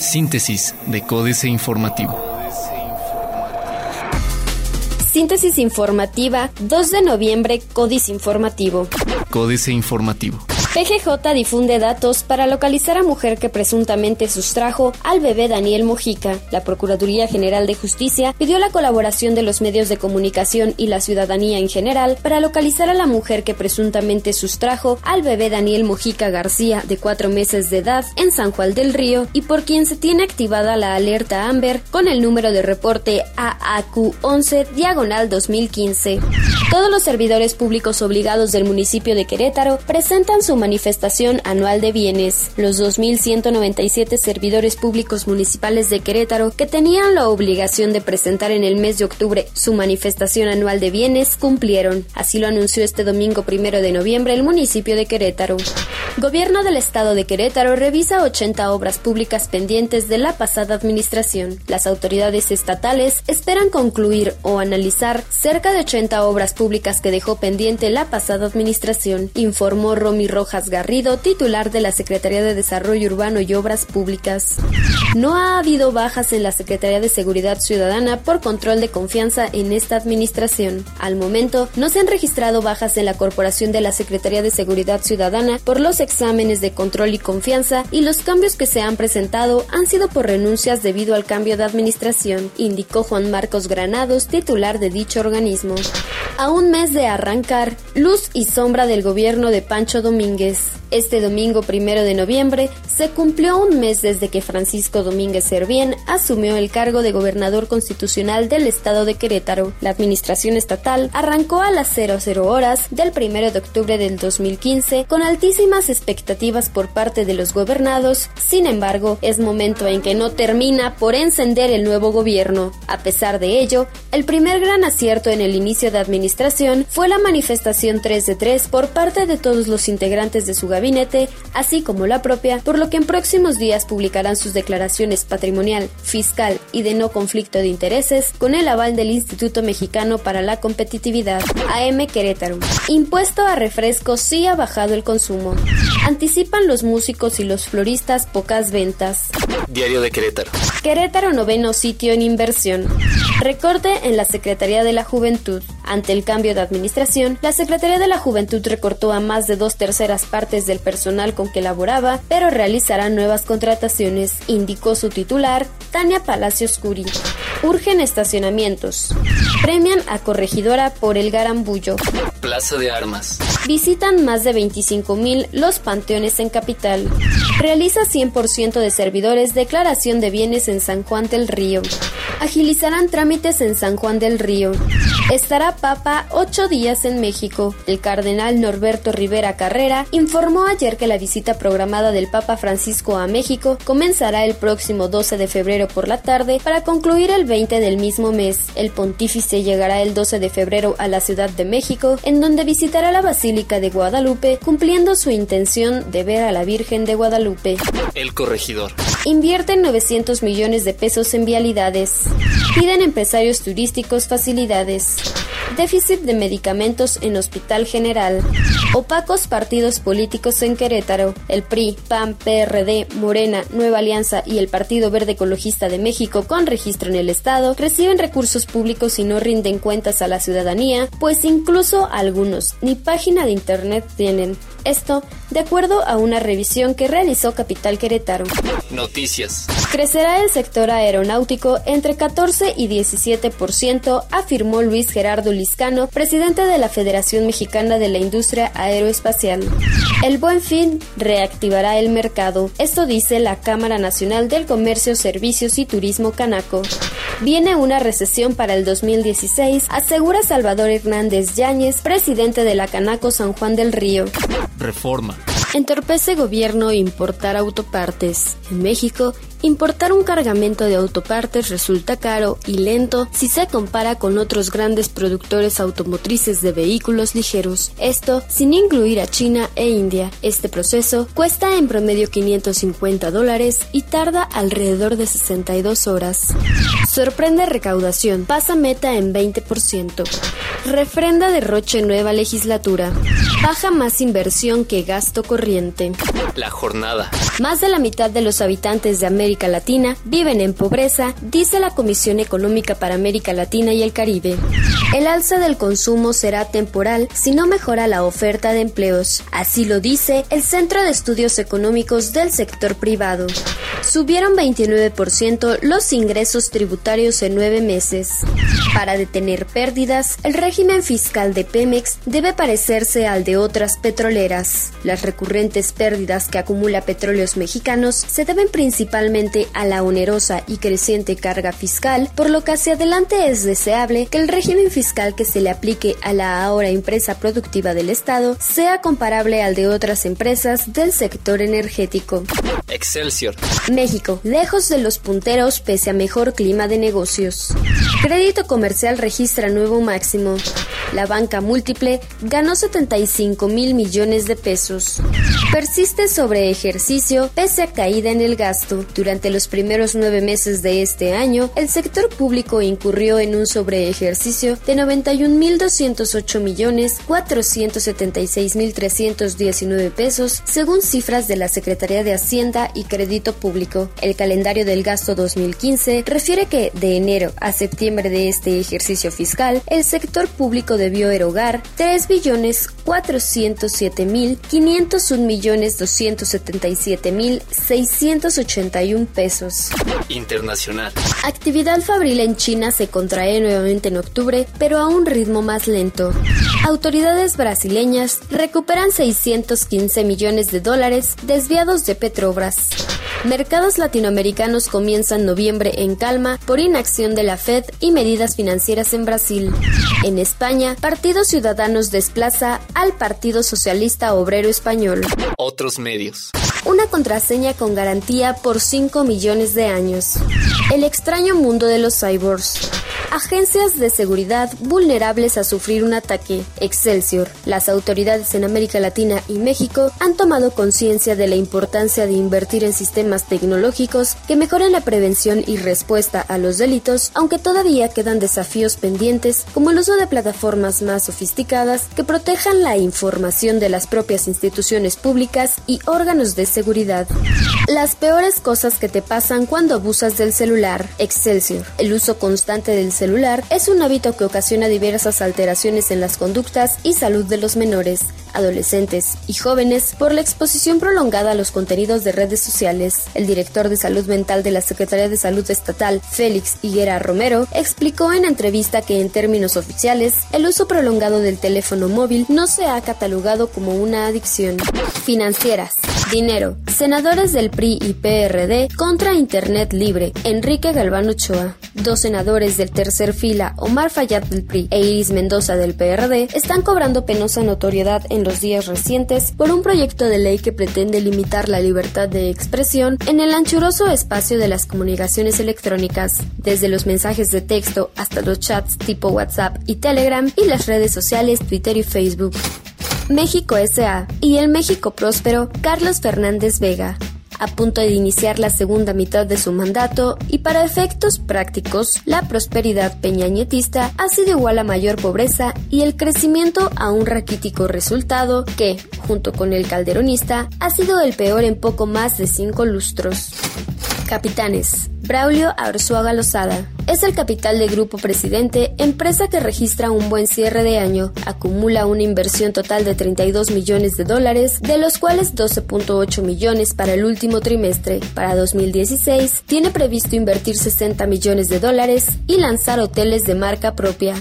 Síntesis de Códice Informativo. Síntesis informativa, 2 de noviembre, Códice Informativo. Códice Informativo. PGJ difunde datos para localizar a mujer que presuntamente sustrajo al bebé Daniel Mojica. La Procuraduría General de Justicia pidió la colaboración de los medios de comunicación y la ciudadanía en general para localizar a la mujer que presuntamente sustrajo al bebé Daniel Mojica García, de cuatro meses de edad, en San Juan del Río y por quien se tiene activada la alerta Amber con el número de reporte AAQ11 diagonal 2015. Todos los servidores públicos obligados del municipio de Querétaro presentan su manifestación anual de bienes. Los 2.197 servidores públicos municipales de Querétaro que tenían la obligación de presentar en el mes de octubre su manifestación anual de bienes cumplieron. Así lo anunció este domingo primero de noviembre el municipio de Querétaro. Gobierno del Estado de Querétaro revisa 80 obras públicas pendientes de la pasada administración. Las autoridades estatales esperan concluir o analizar cerca de 80 obras públicas que dejó pendiente la pasada administración, informó Romy Rojas Garrido, titular de la Secretaría de Desarrollo Urbano y Obras Públicas. No ha habido bajas en la Secretaría de Seguridad Ciudadana por control de confianza en esta administración. Al momento, no se han registrado bajas en la Corporación de la Secretaría de Seguridad Ciudadana por los exámenes de control y confianza y los cambios que se han presentado han sido por renuncias debido al cambio de administración, indicó Juan Marcos Granados, titular de dicho organismo. A un mes de arrancar, luz y sombra del gobierno de Pancho Este domingo primero de noviembre se cumplió un mes desde que Francisco Domínguez Servién asumió el cargo de gobernador constitucional del estado de Querétaro. La administración estatal arrancó a las 00 horas del primero de octubre del 2015 con altísimas expectativas por parte de los gobernados. Sin embargo, es momento en que no termina por encender el nuevo gobierno. A pesar de ello, el primer gran acierto en el inicio de administración fue la manifestación 3 de 3 por parte de todos los integrantes de su gabinete, así como la propia, por lo que en próximos días publicarán sus declaraciones patrimonial, fiscal y de no conflicto de intereses con el aval del Instituto Mexicano para la Competitividad, AM Querétaro. Impuesto a refrescos sí ha bajado el consumo. Anticipan los músicos y los floristas pocas ventas. Diario de Querétaro. Querétaro noveno sitio en inversión. Recorte en la Secretaría de la Juventud. Ante el cambio de administración, la Secretaría de la Juventud recortó a más de dos terceras partes del personal con que laboraba, pero realizará nuevas contrataciones, indicó su titular, Tania Palacios Curi. Urgen estacionamientos. Premian a corregidora por el garambullo. Plaza de Armas. Visitan más de 25.000 los panteones en capital. Realiza 100% de servidores declaración de bienes en San Juan del Río. Agilizarán trámites en San Juan del Río. Estará Papa ocho días en México. El cardenal Norberto Rivera Carrera informó ayer que la visita programada del Papa Francisco a México comenzará el próximo 12 de febrero por la tarde para concluir el 20 del mismo mes. El pontífice llegará el 12 de febrero a la Ciudad de México, en donde visitará la Basílica de Guadalupe, cumpliendo su intención de ver a la Virgen de Guadalupe. El corregidor. Invierten 900 millones de pesos en vialidades. Piden empresarios turísticos facilidades. Déficit de medicamentos en Hospital General. Opacos partidos políticos en Querétaro. El PRI, PAN, PRD, Morena, Nueva Alianza y el Partido Verde Ecologista de México con registro en el Estado reciben recursos públicos y no rinden cuentas a la ciudadanía, pues incluso algunos ni página de internet tienen. Esto, de acuerdo a una revisión que realizó Capital Querétaro. Noticias. Crecerá el sector aeronáutico entre 14 y 17%, afirmó Luis Gerardo Liscano, presidente de la Federación Mexicana de la Industria Aeroespacial. El buen fin reactivará el mercado. Esto dice la Cámara Nacional del Comercio, Servicios y Turismo Canaco. Viene una recesión para el 2016, asegura Salvador Hernández Yáñez, presidente de la Canaco San Juan del Río. Reforma. Entorpece gobierno importar autopartes. En México, Importar un cargamento de autopartes resulta caro y lento si se compara con otros grandes productores automotrices de vehículos ligeros, esto sin incluir a China e India. Este proceso cuesta en promedio 550 dólares y tarda alrededor de 62 horas. Sorprende recaudación, pasa meta en 20%. Refrenda derroche nueva legislatura. Baja más inversión que gasto corriente. La jornada. Más de la mitad de los habitantes de América Latina viven en pobreza, dice la Comisión Económica para América Latina y el Caribe. El alza del consumo será temporal si no mejora la oferta de empleos. Así lo dice el Centro de Estudios Económicos del Sector Privado. Subieron 29% los ingresos tributarios en nueve meses. Para detener pérdidas, el régimen fiscal de Pemex debe parecerse al de otras petroleras. Las recurrentes pérdidas que acumula Petróleos Mexicanos se deben principalmente a la onerosa y creciente carga fiscal, por lo que hacia adelante es deseable que el régimen fiscal que se le aplique a la ahora empresa productiva del Estado sea comparable al de otras empresas del sector energético. Excelsior. México, lejos de los punteros pese a mejor clima de negocios. Crédito comercial registra nuevo máximo. La banca múltiple ganó 75 mil millones de pesos. Persiste sobre ejercicio pese a caída en el gasto. Durante los primeros nueve meses de este año, el sector público incurrió en un sobreejercicio de 91.208 millones 476 mil 319 pesos, según cifras de la Secretaría de Hacienda y Crédito Público. El calendario del gasto 2015 refiere que de enero a septiembre de este ejercicio fiscal, el sector público debió erogar 3 billones 407 mil 501 millones 277 mil 681 pesos. Internacional. Actividad fabril en China se contrae nuevamente en octubre, pero a un ritmo más lento. Autoridades brasileñas recuperan 615 millones de dólares desviados de Petrobras. Mercados latinoamericanos comienzan noviembre en calma por inacción de la Fed y medidas financieras en Brasil. En España, Partido Ciudadanos desplaza al Partido Socialista Obrero Español. Otros medios. Una contraseña con garantía por 5 millones de años. El extraño mundo de los cyborgs. Agencias de seguridad vulnerables a sufrir un ataque. Excelsior. Las autoridades en América Latina y México han tomado conciencia de la importancia de invertir en sistemas tecnológicos que mejoren la prevención y respuesta a los delitos, aunque todavía quedan desafíos pendientes como el uso de plataformas más sofisticadas que protejan la información de las propias instituciones públicas y órganos de seguridad. Las peores cosas que te pasan cuando abusas del celular. Excelsior. El uso constante del celular es un hábito que ocasiona diversas alteraciones en las conductas y salud de los menores, adolescentes y jóvenes por la exposición prolongada a los contenidos de redes sociales. El director de salud mental de la Secretaría de Salud Estatal, Félix Higuera Romero, explicó en entrevista que en términos oficiales, el uso prolongado del teléfono móvil no se ha catalogado como una adicción. Financieras. Dinero. Senadores del PRI y PRD contra Internet Libre. Enrique Galván Ochoa. Dos senadores del tercer fila, Omar Fayad del PRI e Iris Mendoza del PRD, están cobrando penosa notoriedad en los días recientes por un proyecto de ley que pretende limitar la libertad de expresión en el anchuroso espacio de las comunicaciones electrónicas, desde los mensajes de texto hasta los chats tipo WhatsApp y Telegram y las redes sociales Twitter y Facebook. México S.A. y el México próspero Carlos Fernández Vega, a punto de iniciar la segunda mitad de su mandato y para efectos prácticos, la prosperidad peñañetista ha sido igual a mayor pobreza y el crecimiento a un raquítico resultado que, junto con el calderonista, ha sido el peor en poco más de cinco lustros. Capitanes. Braulio Arzuaga Lozada. Es el capital de Grupo Presidente, empresa que registra un buen cierre de año. Acumula una inversión total de 32 millones de dólares, de los cuales 12.8 millones para el último trimestre. Para 2016, tiene previsto invertir 60 millones de dólares y lanzar hoteles de marca propia.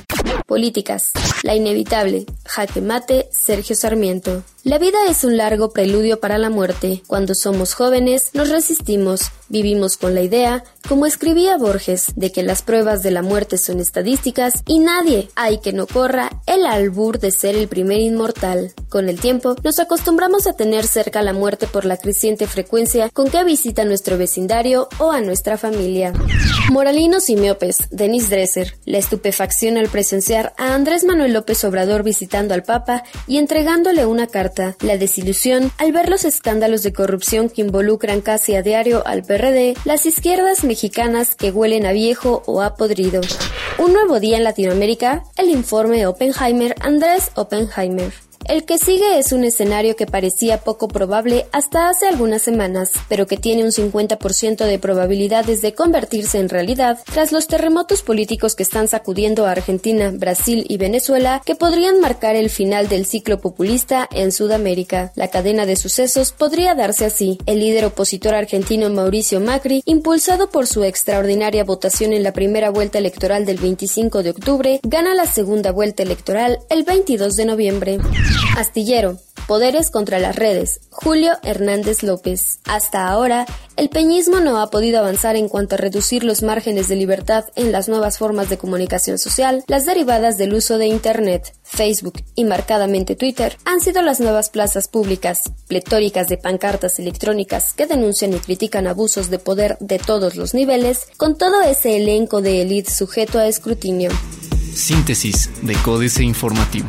Políticas. La inevitable. Jaque mate, Sergio Sarmiento. La vida es un largo preludio para la muerte. Cuando somos jóvenes, nos resistimos, vivimos con la idea, como escribía Borges, de que las pruebas de la muerte son estadísticas y nadie hay que no corra el albur de ser el primer inmortal. Con el tiempo, nos acostumbramos a tener cerca la muerte por la creciente frecuencia con que visita nuestro vecindario o a nuestra familia. Moralinos y miopes, Denis Dresser, la estupefacción al presenciar a Andrés Manuel López Obrador visitando al Papa y entregándole una carta, la desilusión al ver los escándalos de corrupción que involucran casi a diario al PRD, las izquierdas mexicanas que huelen a viejo o a podrido. Un nuevo día en Latinoamérica, el informe Oppenheimer Andrés Oppenheimer. El que sigue es un escenario que parecía poco probable hasta hace algunas semanas, pero que tiene un 50% de probabilidades de convertirse en realidad tras los terremotos políticos que están sacudiendo a Argentina, Brasil y Venezuela que podrían marcar el final del ciclo populista en Sudamérica. La cadena de sucesos podría darse así. El líder opositor argentino Mauricio Macri, impulsado por su extraordinaria votación en la primera vuelta electoral del 25 de octubre, gana la segunda vuelta electoral el 22 de noviembre. Astillero. Poderes contra las redes. Julio Hernández López. Hasta ahora, el peñismo no ha podido avanzar en cuanto a reducir los márgenes de libertad en las nuevas formas de comunicación social, las derivadas del uso de Internet, Facebook y marcadamente Twitter, han sido las nuevas plazas públicas, pletóricas de pancartas electrónicas que denuncian y critican abusos de poder de todos los niveles, con todo ese elenco de élite sujeto a escrutinio. Síntesis de Códice Informativo.